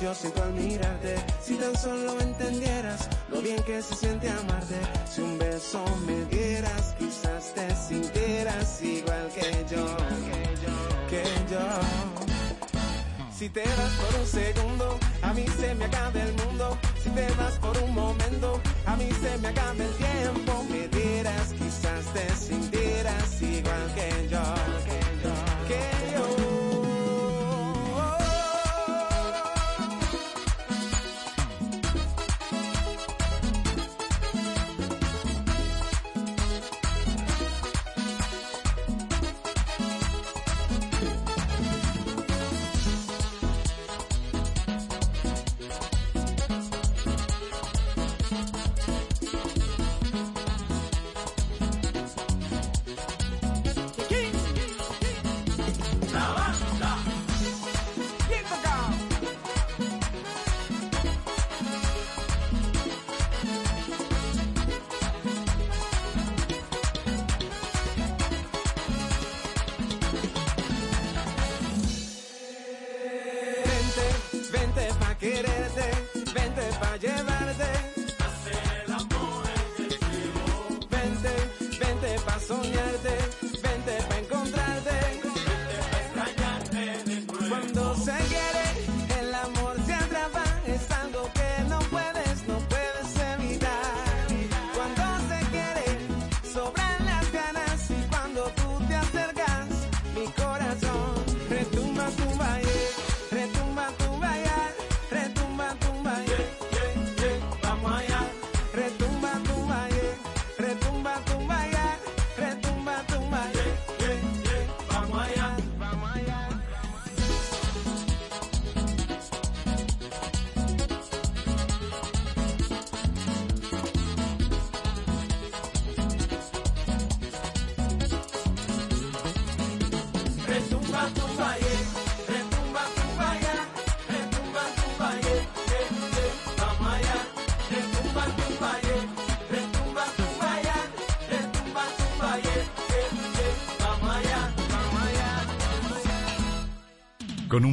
yo siento al mirarte, si tan solo entendieras lo bien que se siente amarte, si un beso me dieras, quizás te sintieras igual que yo, que yo. Si te vas por un segundo, a mí se me acaba el mundo. Si te vas por un momento, a mí se me acaba el tiempo.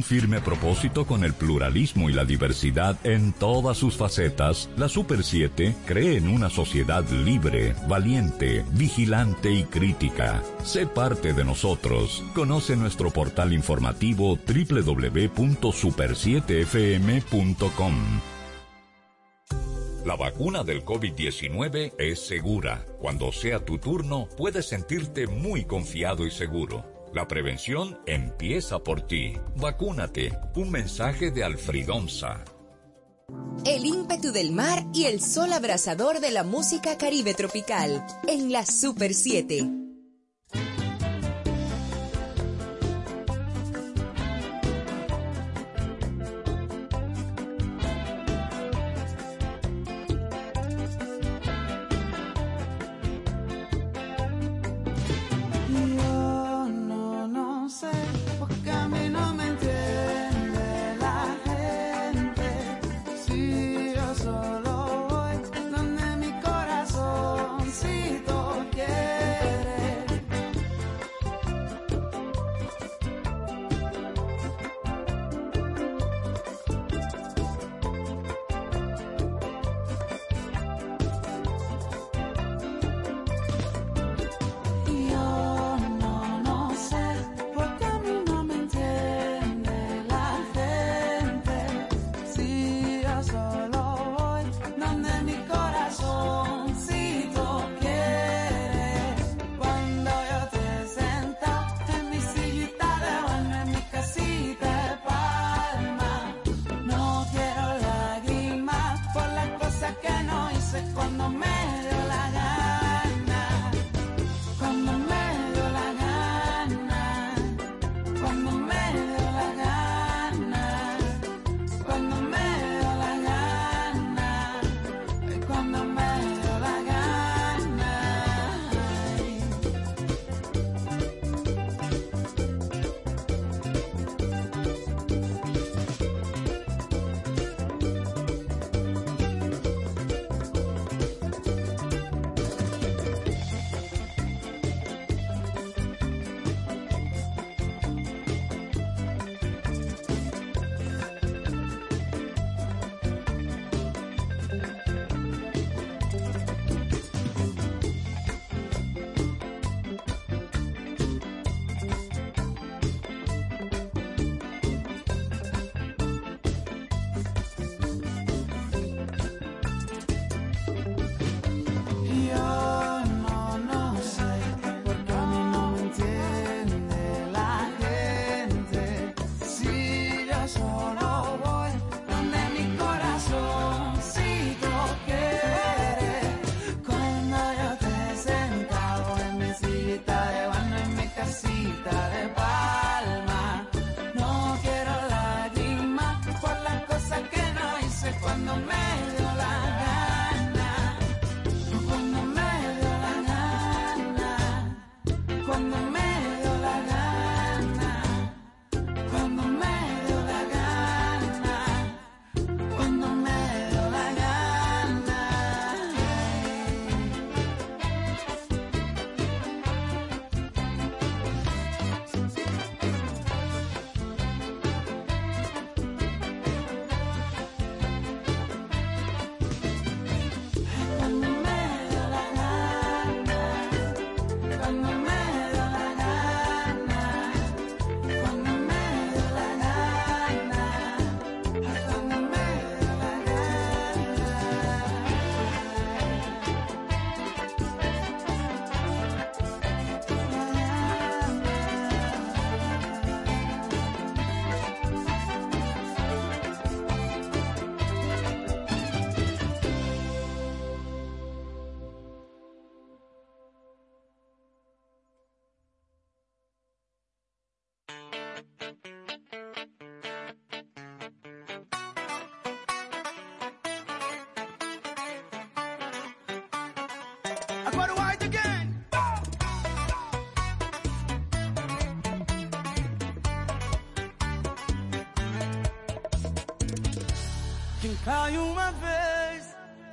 Firme propósito con el pluralismo y la diversidad en todas sus facetas, la Super 7 cree en una sociedad libre, valiente, vigilante y crítica. Sé parte de nosotros. Conoce nuestro portal informativo www.super7fm.com. La vacuna del COVID-19 es segura. Cuando sea tu turno, puedes sentirte muy confiado y seguro. La prevención empieza por ti. Vacúnate. Un mensaje de Alfridonza. El ímpetu del mar y el sol abrasador de la música caribe tropical en la Super 7.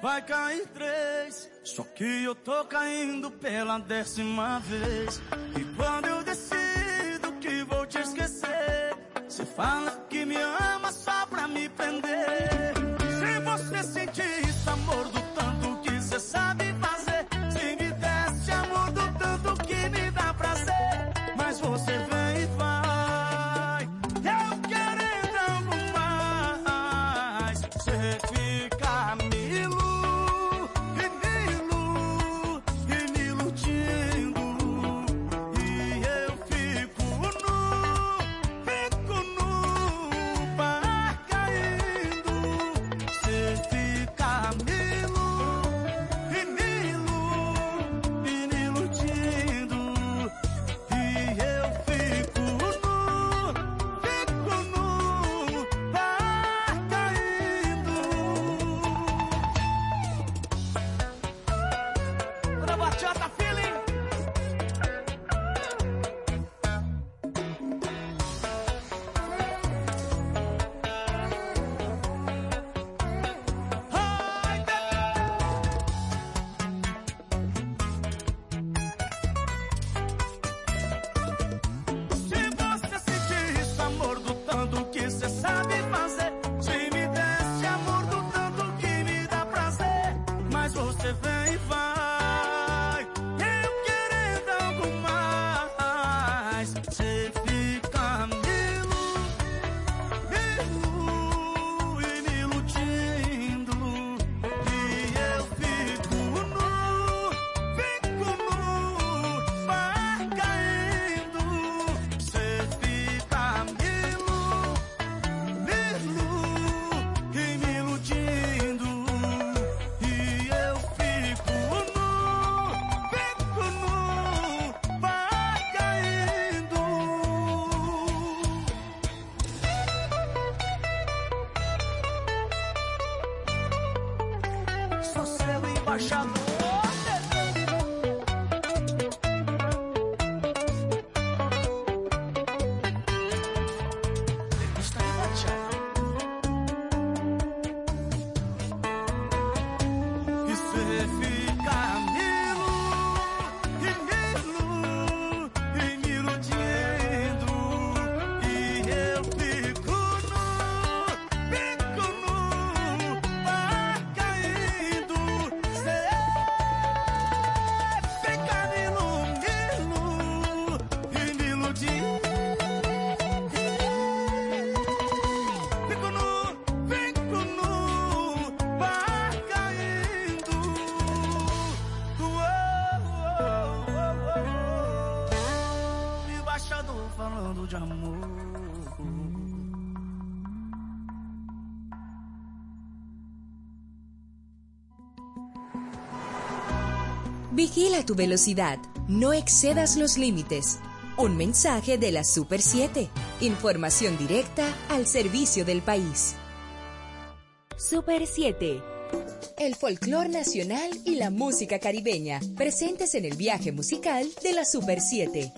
vai cair três. Só que eu tô caindo pela décima vez. nosso é selo embaixador. Vigila tu velocidad, no excedas los límites. Un mensaje de la Super 7. Información directa al servicio del país. Super 7. El folclor nacional y la música caribeña, presentes en el viaje musical de la Super 7.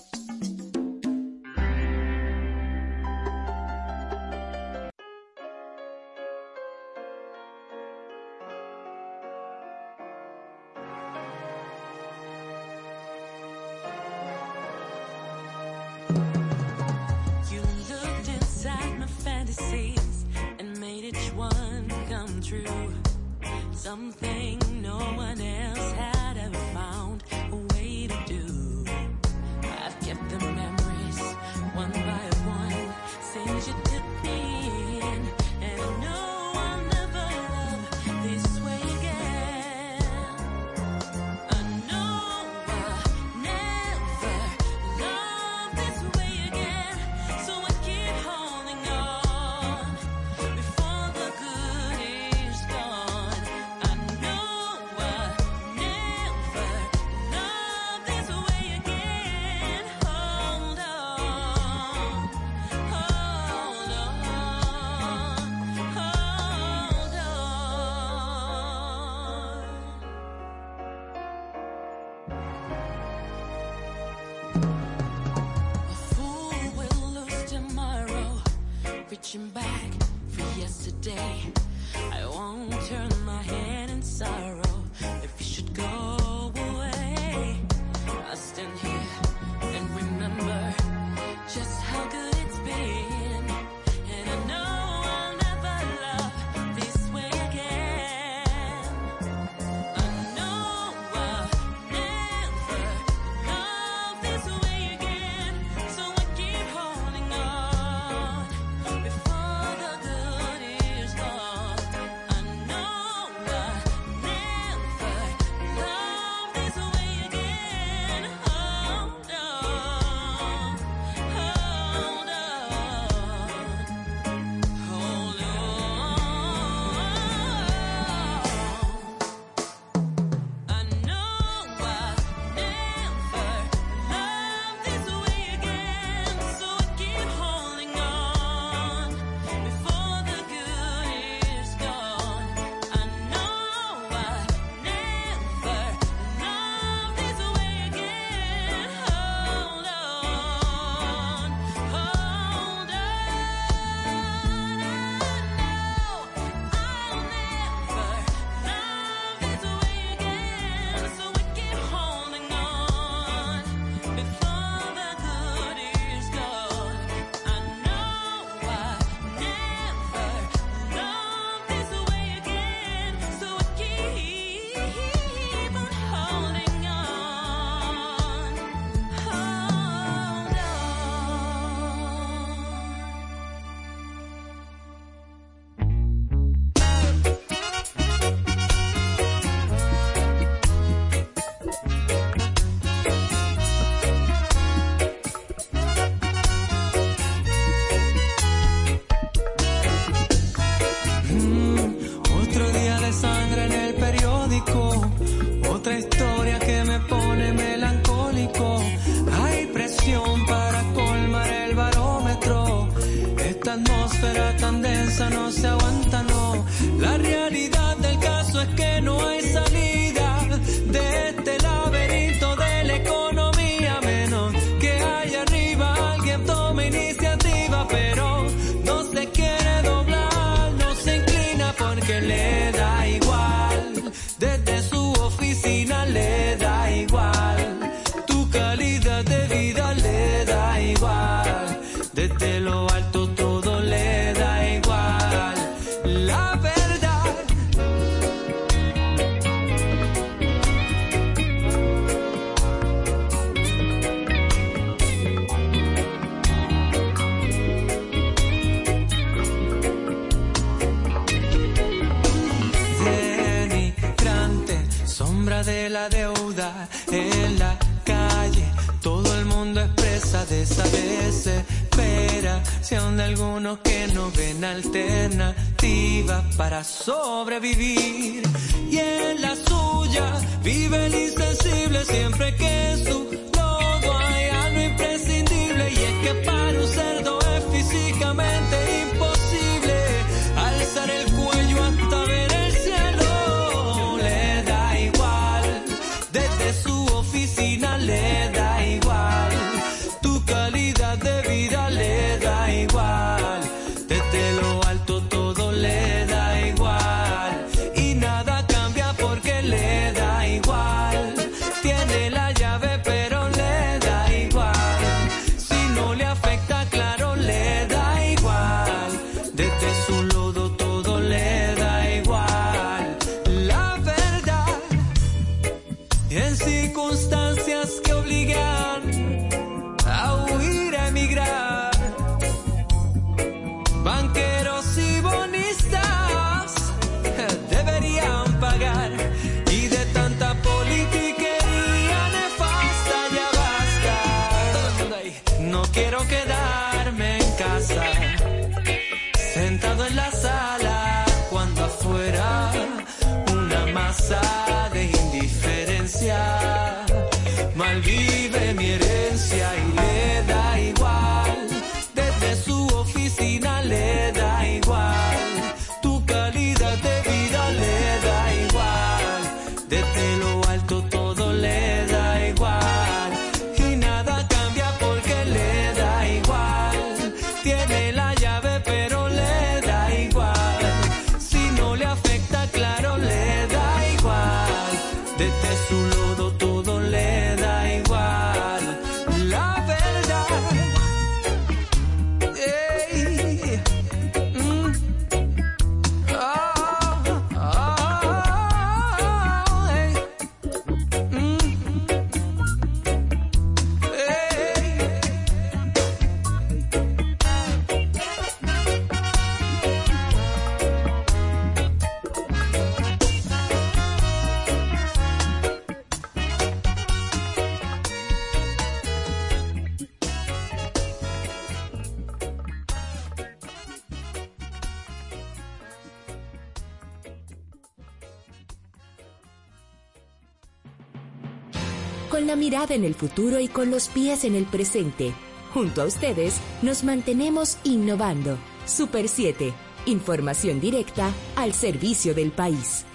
En el futuro y con los pies en el presente. Junto a ustedes nos mantenemos innovando. Super 7. Información directa al servicio del país.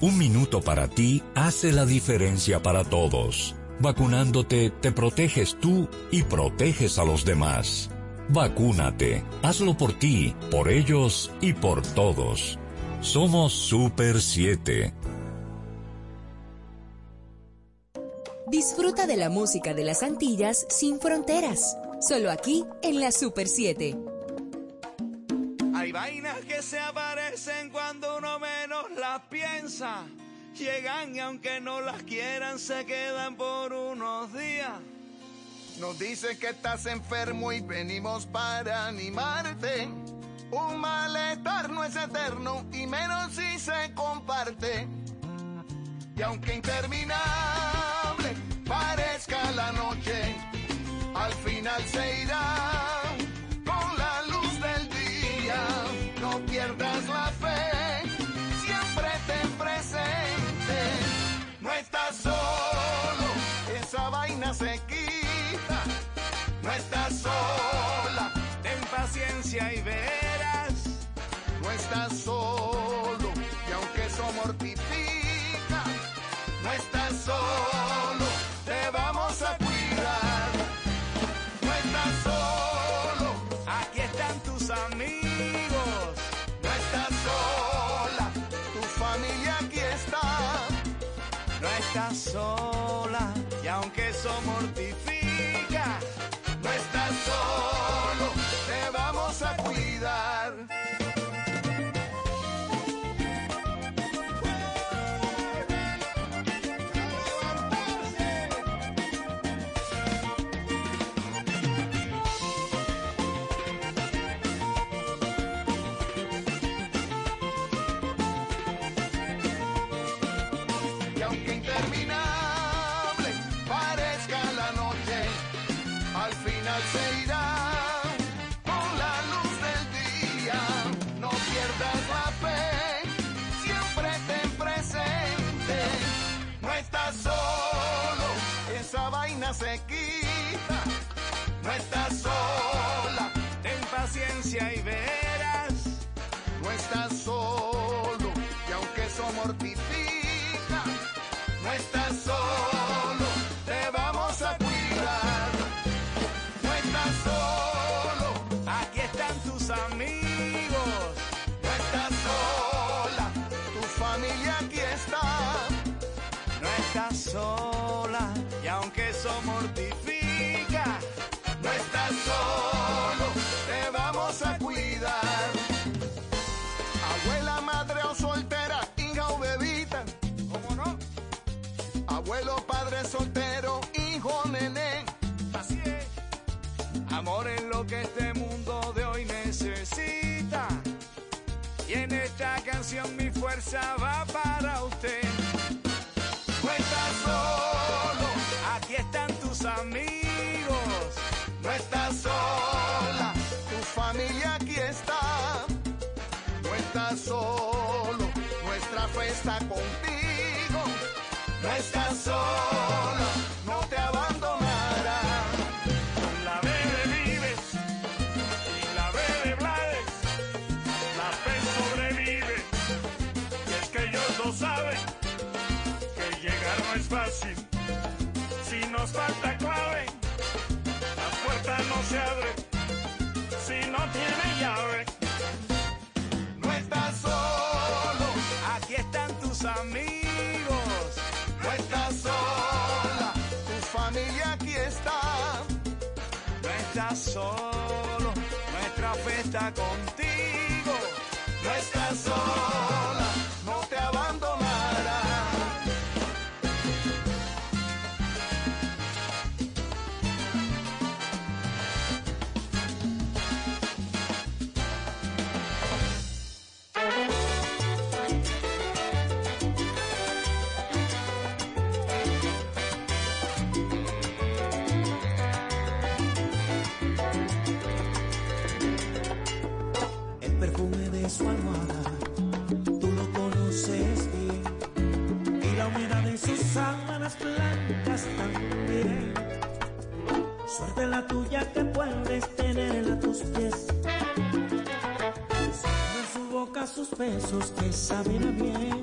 Un minuto para ti hace la diferencia para todos. Vacunándote te proteges tú y proteges a los demás. Vacúnate. Hazlo por ti, por ellos y por todos. Somos Super 7. Disfruta de la música de las Antillas sin fronteras. Solo aquí en la Super 7. Hay vainas que se aparecen cuando uno menos las piensa. Llegan y aunque no las quieran se quedan por unos días. Nos dice que estás enfermo y venimos para animarte. Un malestar no es eterno y menos si se comparte. Y aunque interminable parezca la noche, al final se irá con la luz del día. No pierdas la fe, siempre ten presente. No estás solo, esa vaina se quita. No estás sola, Ten paciencia y verás. no estás solo. Y aunque eso mortifica, no estás solo. Estás. Y aunque eso mortifica, se quita. No estás sola, ten paciencia y verás. no estás solo. Y aunque eso mortifica, no estás solo. Te vamos a cuidar. No estás solo. Aquí están tus amigos. No estás sola, tu familia aquí está. No estás sola. Aunque eso mortifica, No estás solo, te vamos a cuidar. Abuela, madre o soltera, hija o bebita. ¿cómo no? Abuelo, padre soltero, hijo, nené. Así es. Amor es lo que este mundo de hoy necesita. Y en esta canción mi fuerza va para usted. Está contigo. No estás sola, solo, nuestra fe está contigo. Besos que saben a bien.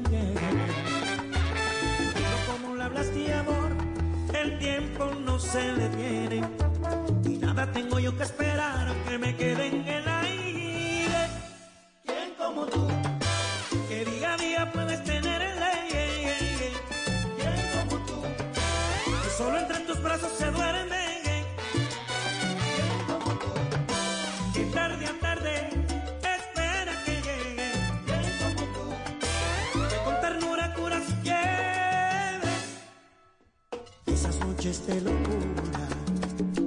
Noches de locura,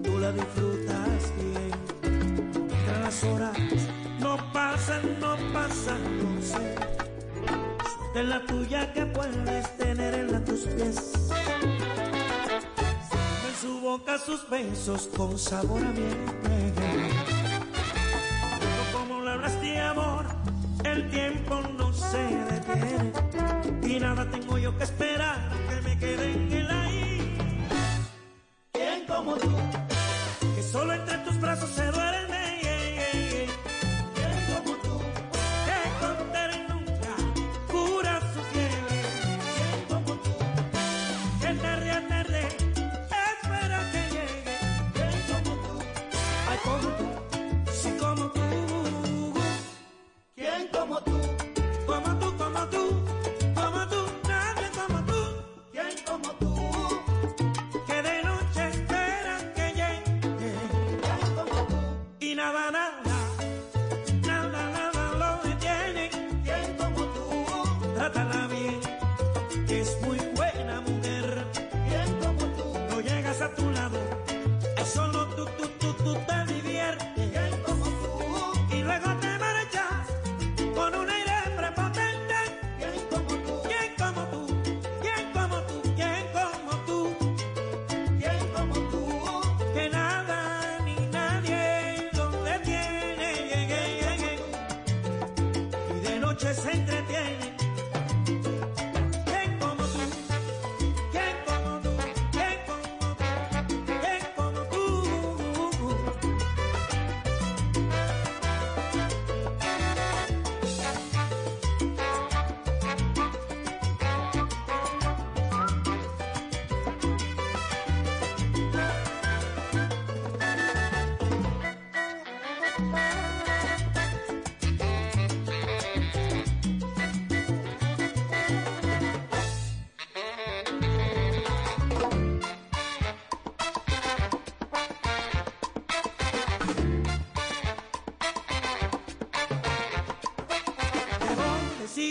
tú la disfrutas bien. Las horas no pasan, no pasan, no sé. Suerte la tuya que puedes tener en tus pies. En su boca sus besos con sabor a miel. Como le hablas de amor, el tiempo no se detiene. Y nada tengo yo que esperar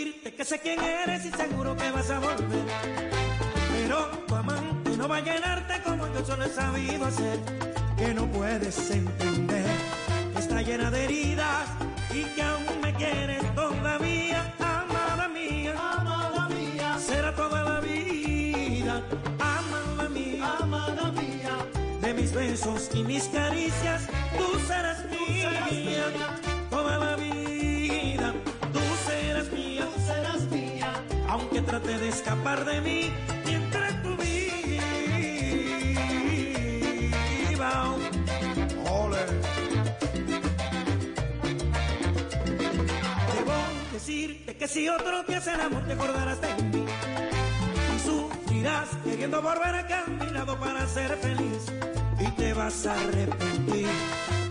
decirte que sé quién eres y seguro que vas a volver. Pero tu amante no va a llenarte como yo solo he sabido hacer. Que no puedes entender que está llena de heridas y que aún me quieres todavía, amada mía. Amada mía. Será toda la vida, amada mía. Amada mía. De mis besos y mis caricias, tú serás mía. Toda De escapar de mí, mientras tú vivas. Debo decirte que si otro te hace el amor, te acordarás de mí. Y sufrirás queriendo volver acá a mi lado para ser feliz. Y te vas a arrepentir.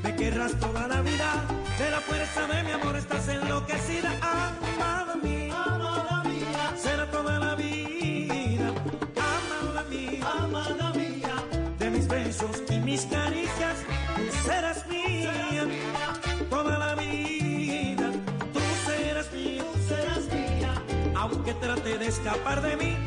Me querrás toda la vida. De la fuerza de mi amor estás enloquecida. Amada serás mía toda la vida. Tú serás mía, tú serás mía. Aunque trate de escapar de mí,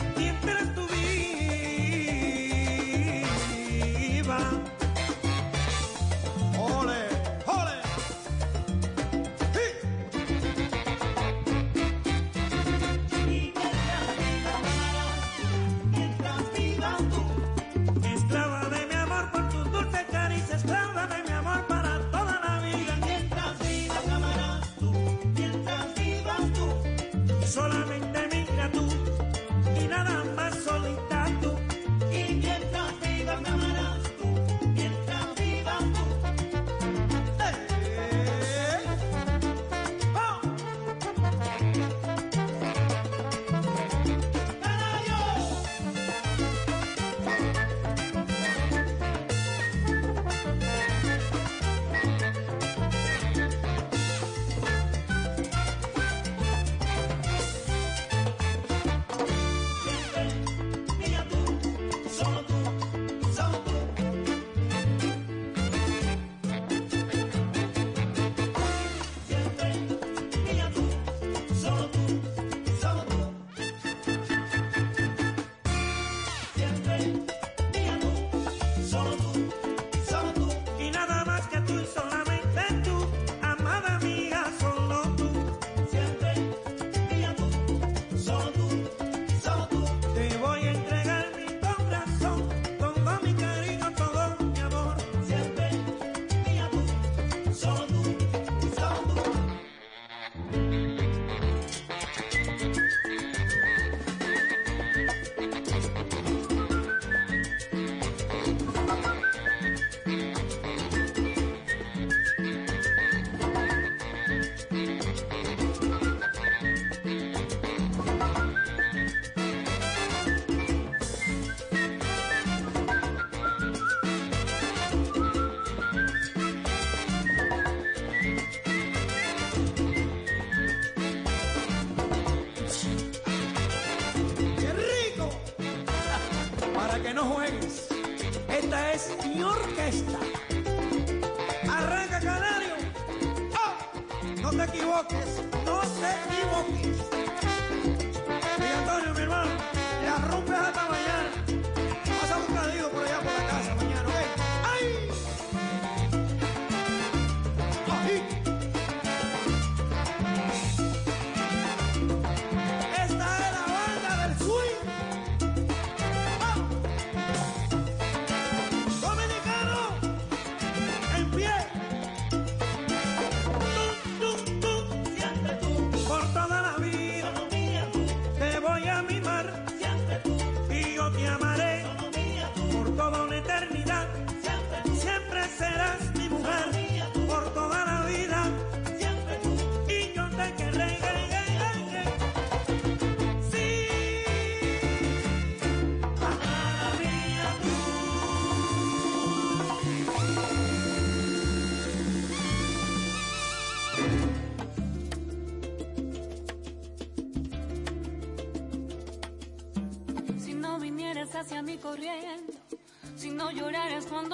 Focus.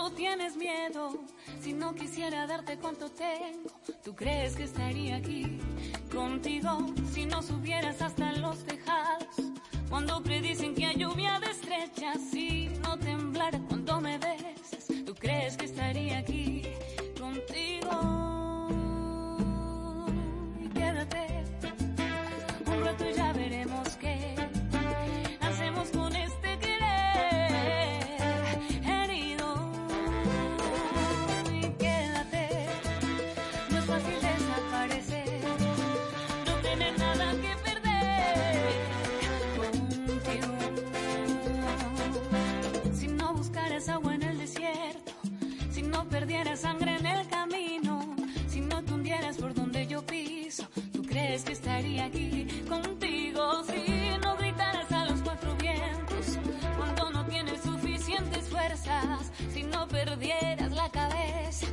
no tienes miedo. Si no quisiera darte cuanto tengo, ¿tú crees que estaría aquí contigo? Si no subieras hasta los tejados, cuando predicen que hay lluvia de estrellas, si no temblara cuando me besas, ¿tú crees que estaría aquí contigo? Y quédate un rato ya andieras por donde yo piso, tú crees que estaría aquí contigo si no gritaras a los cuatro vientos. Cuando no tienes suficientes fuerzas, si no perdieras la cabeza.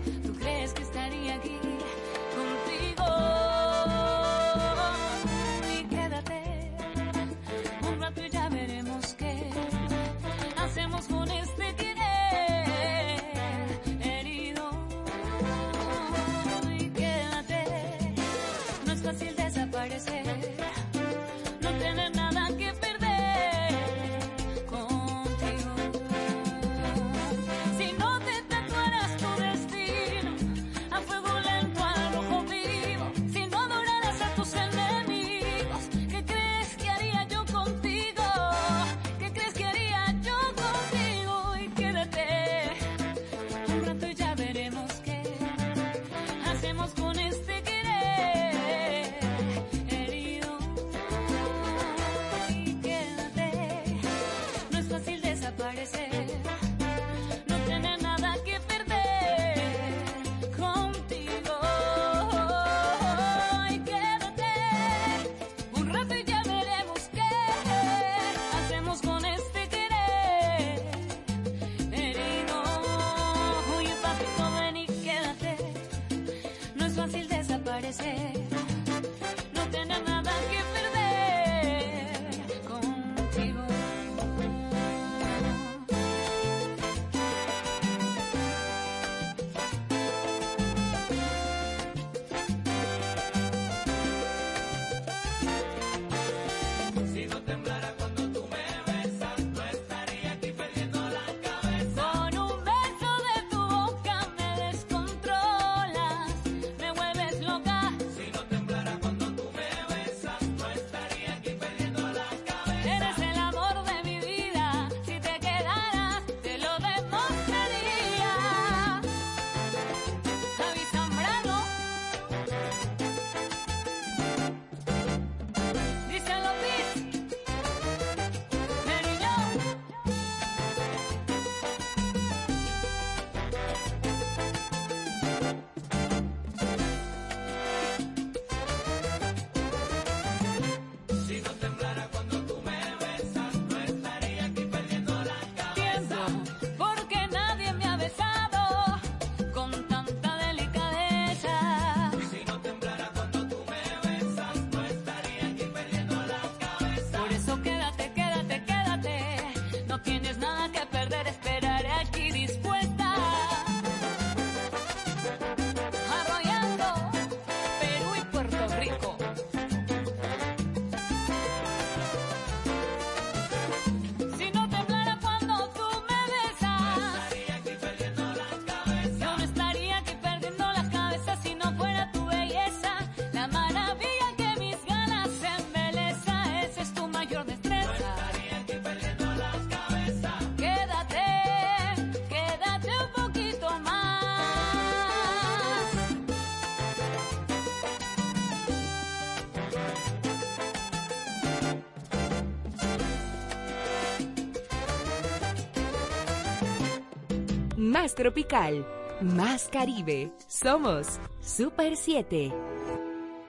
más tropical, más Caribe. Somos Super 7.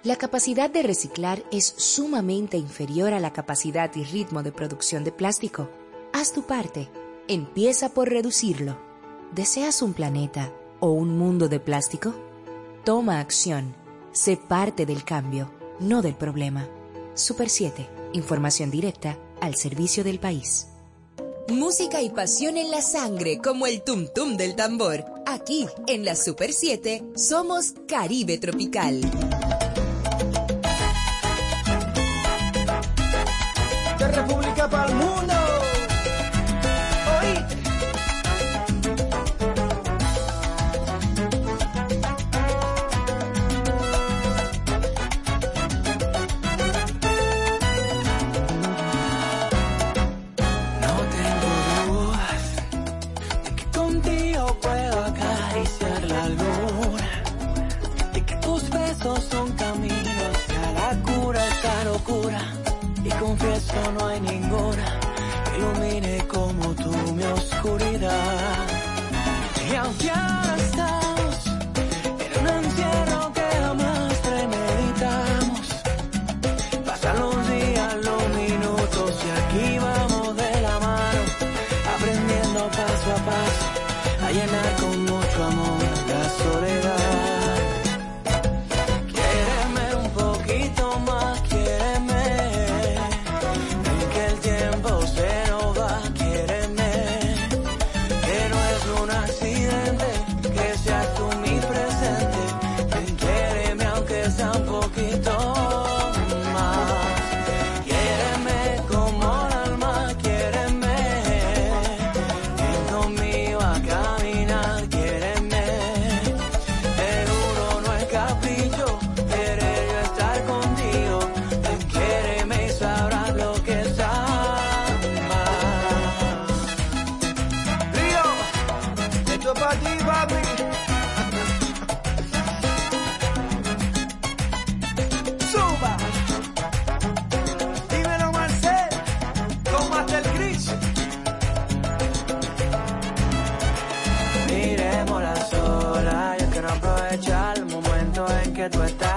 La capacidad de reciclar es sumamente inferior a la capacidad y ritmo de producción de plástico. Haz tu parte. Empieza por reducirlo. ¿Deseas un planeta o un mundo de plástico? Toma acción. Sé parte del cambio, no del problema. Super 7. Información directa al servicio del país. Música y pasión en la sangre, como el tum tum del tambor. Aquí, en la Super 7, somos Caribe Tropical. what that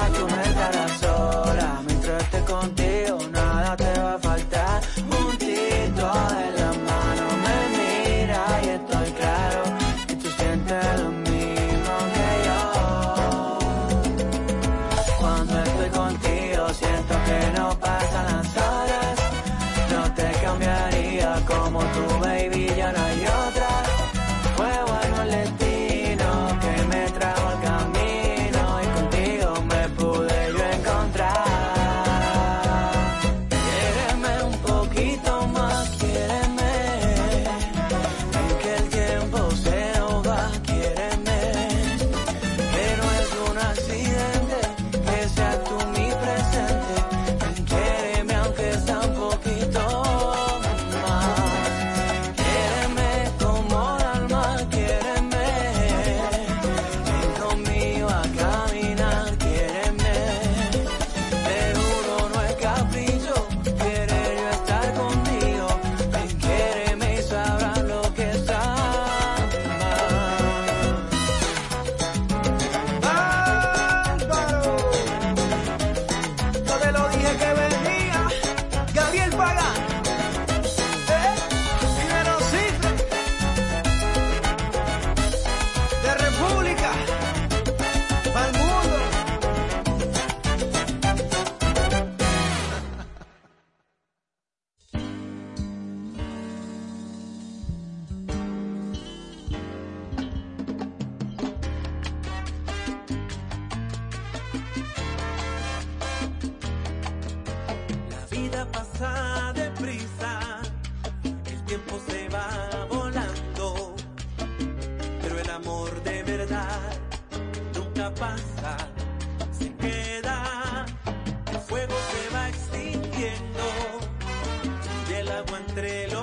amor de verdad nunca pasa, se queda. El fuego se va extinguiendo y el agua entre los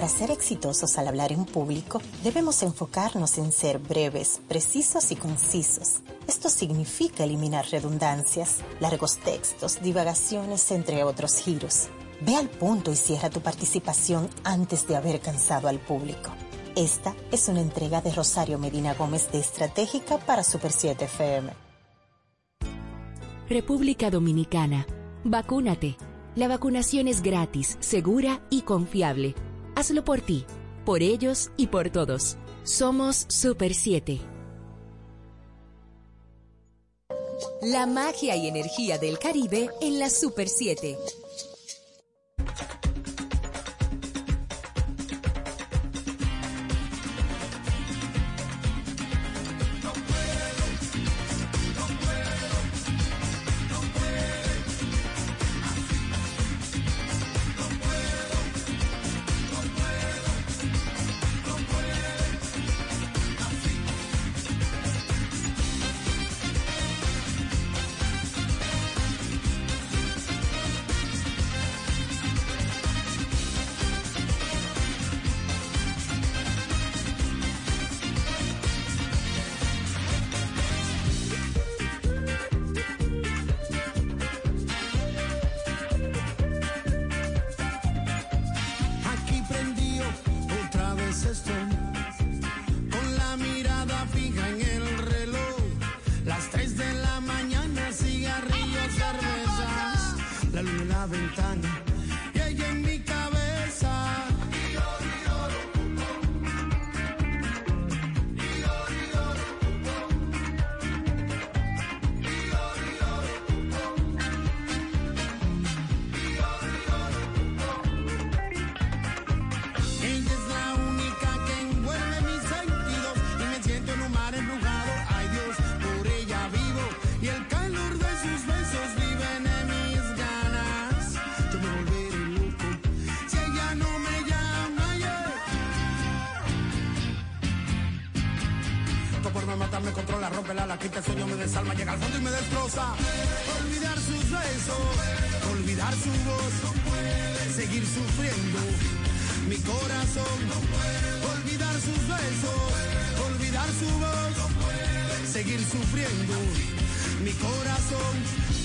Para ser exitosos al hablar en público, debemos enfocarnos en ser breves, precisos y concisos. Esto significa eliminar redundancias, largos textos, divagaciones, entre otros giros. Ve al punto y cierra tu participación antes de haber cansado al público. Esta es una entrega de Rosario Medina Gómez de Estratégica para Super 7 FM. República Dominicana. Vacúnate. La vacunación es gratis, segura y confiable. Hazlo por ti, por ellos y por todos. Somos Super 7. La magia y energía del Caribe en la Super 7. Olvidar su voz no puede seguir sufriendo. Mi corazón no puede olvidar sus besos, olvidar su voz, no puede seguir sufriendo. Mi corazón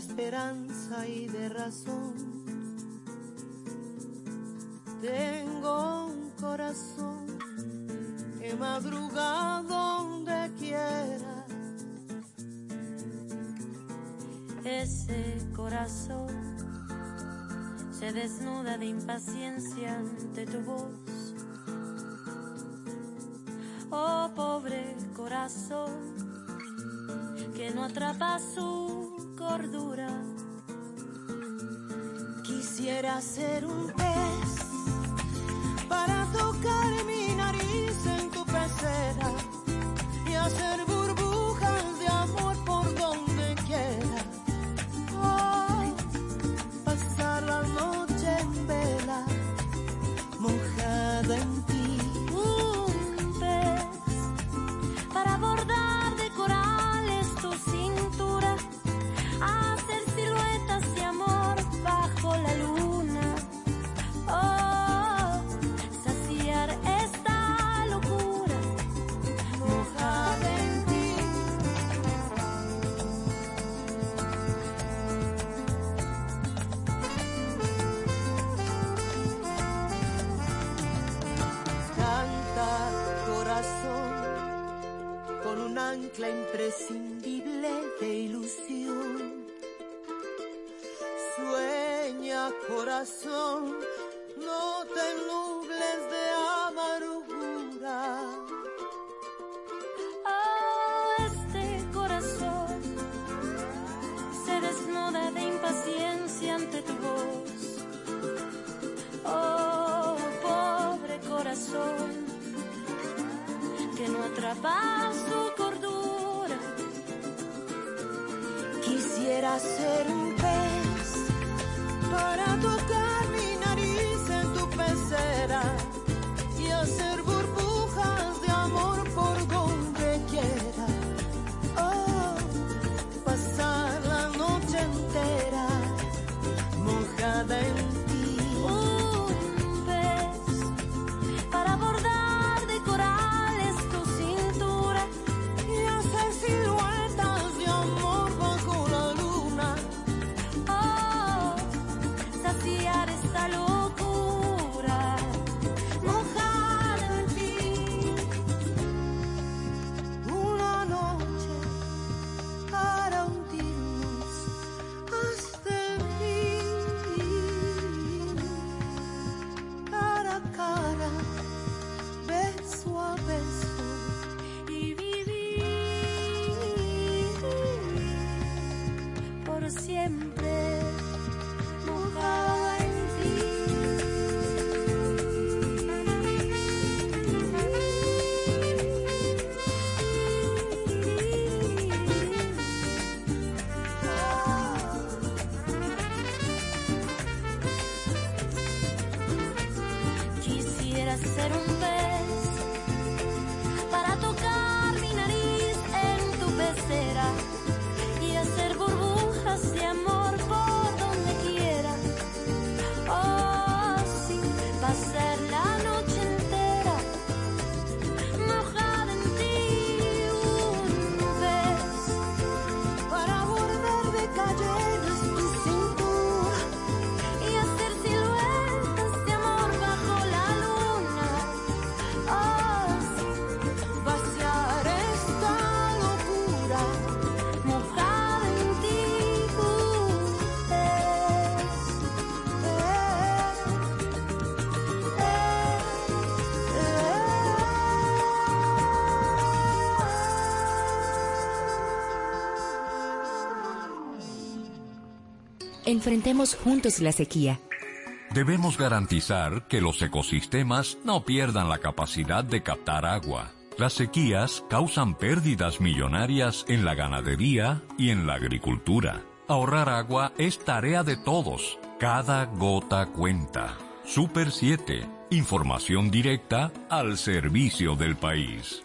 esperanza y de razón. Tengo un corazón, que madruga donde quiera. Ese corazón se desnuda de impaciencia ante tu voz. Oh pobre corazón que no atrapa su Quisiera ser un pez para tocar tocarme Enfrentemos juntos la sequía. Debemos garantizar que los ecosistemas no pierdan la capacidad de captar agua. Las sequías causan pérdidas millonarias en la ganadería y en la agricultura. Ahorrar agua es tarea de todos. Cada gota cuenta. Super 7. Información directa al servicio del país.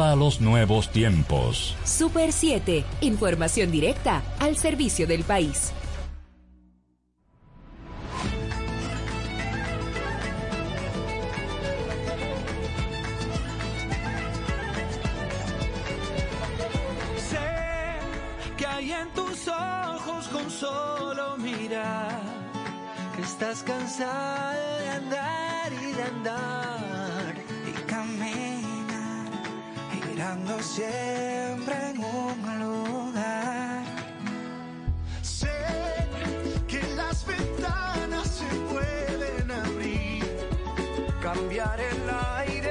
a los nuevos tiempos. Super 7, información directa al servicio del país. Sé que hay en tus ojos con solo mirar que estás cansada de andar y de andar y caminar girando siempre en un lugar. Sé que las ventanas se pueden abrir, cambiar el aire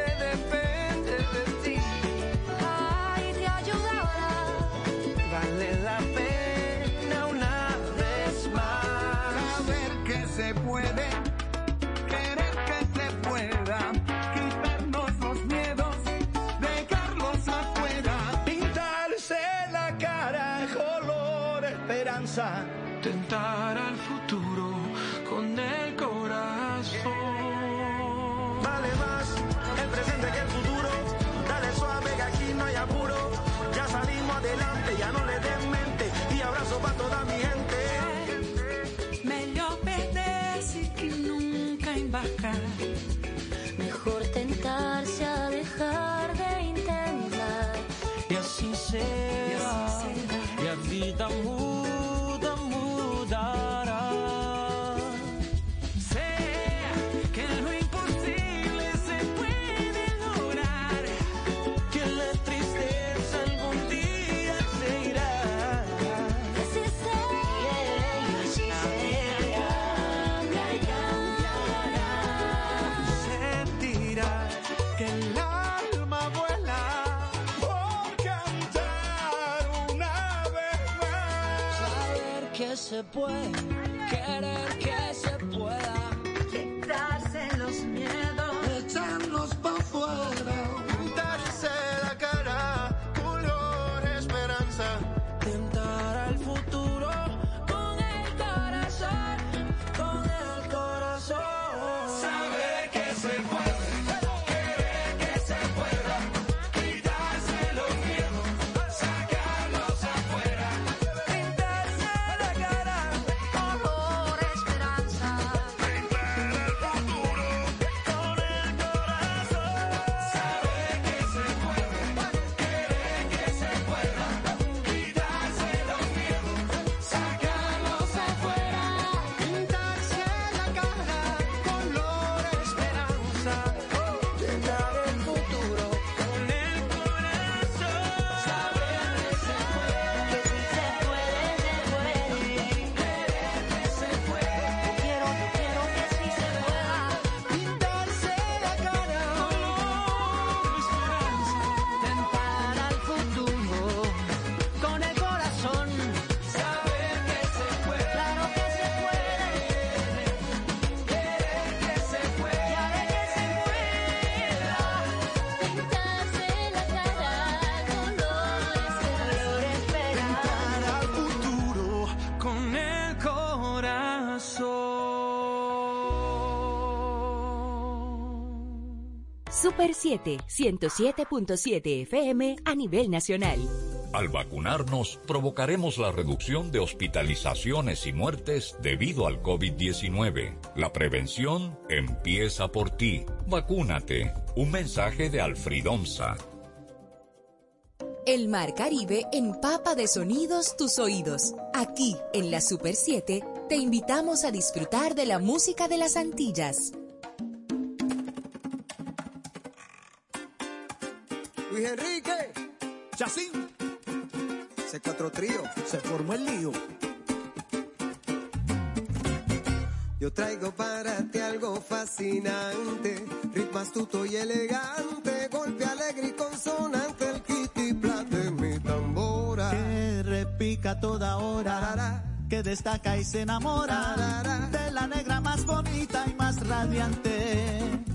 color esperanza. Tentar al futuro con el corazón. Vale más el presente que el futuro. Dale suave que aquí no hay apuro. adelante, ya no le den mente. Y abrazo para toda mi gente. Melhor perder-se que nunca embarcar. Mejor tentarse a dejar de intentar. E assim será. Puede, querer Super 7, 107.7 FM a nivel nacional. Al vacunarnos, provocaremos la reducción de hospitalizaciones y muertes debido al COVID-19. La prevención empieza por ti. Vacúnate. Un mensaje de Alfridomsa. El Mar Caribe empapa de sonidos tus oídos. Aquí, en la Super 7, te invitamos a disfrutar de la música de las Antillas. Luis Enrique, Chacín, C4 Trío. se formó el lío. Yo traigo para ti algo fascinante, ritmo astuto y elegante, golpe alegre y consonante, el kitty plat de mi tambora. Que repica toda hora. Que destaca y se enamora. De la negra más bonita y más radiante.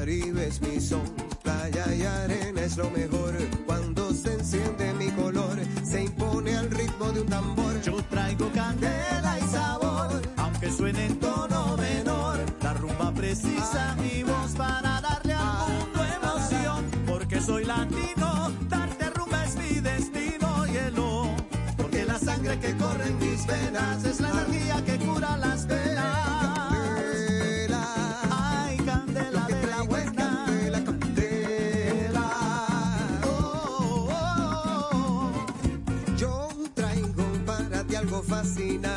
Caribe es mi son, playa y arena es lo mejor. Cuando se enciende mi color, se impone al ritmo de un tambor. Yo traigo candela y sabor, aunque suene en tono menor. La rumba precisa mi voz para darle al mundo emoción. Porque soy latino, darte rumba es mi destino, hielo. Porque la sangre que corre en mis venas es la energía que cura las penas. Ti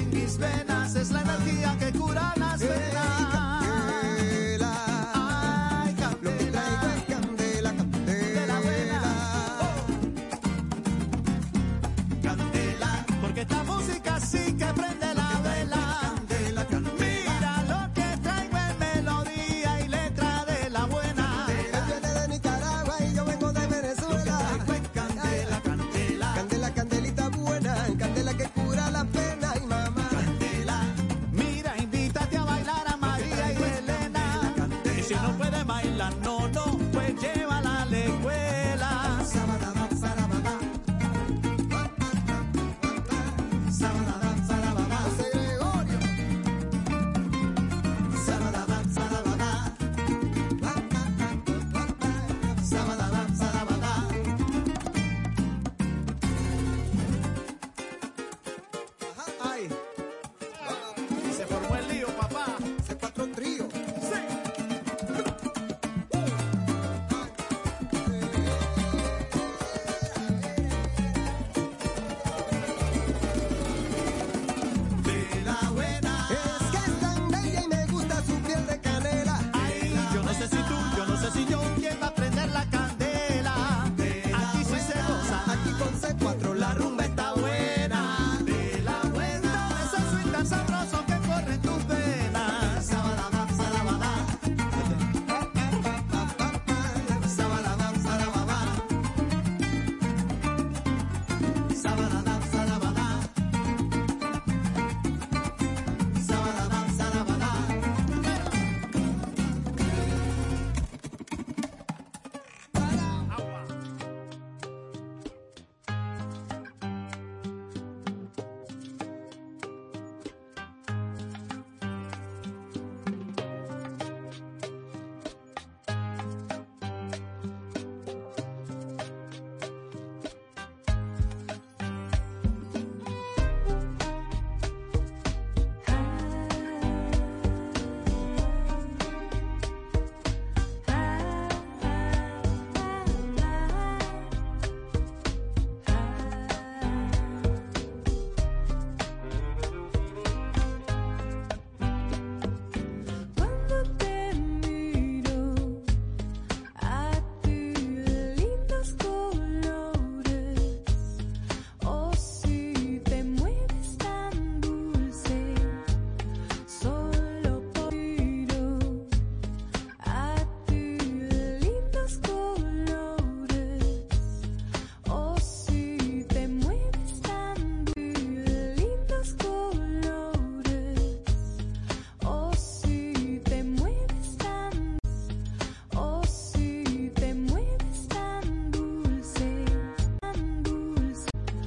en mis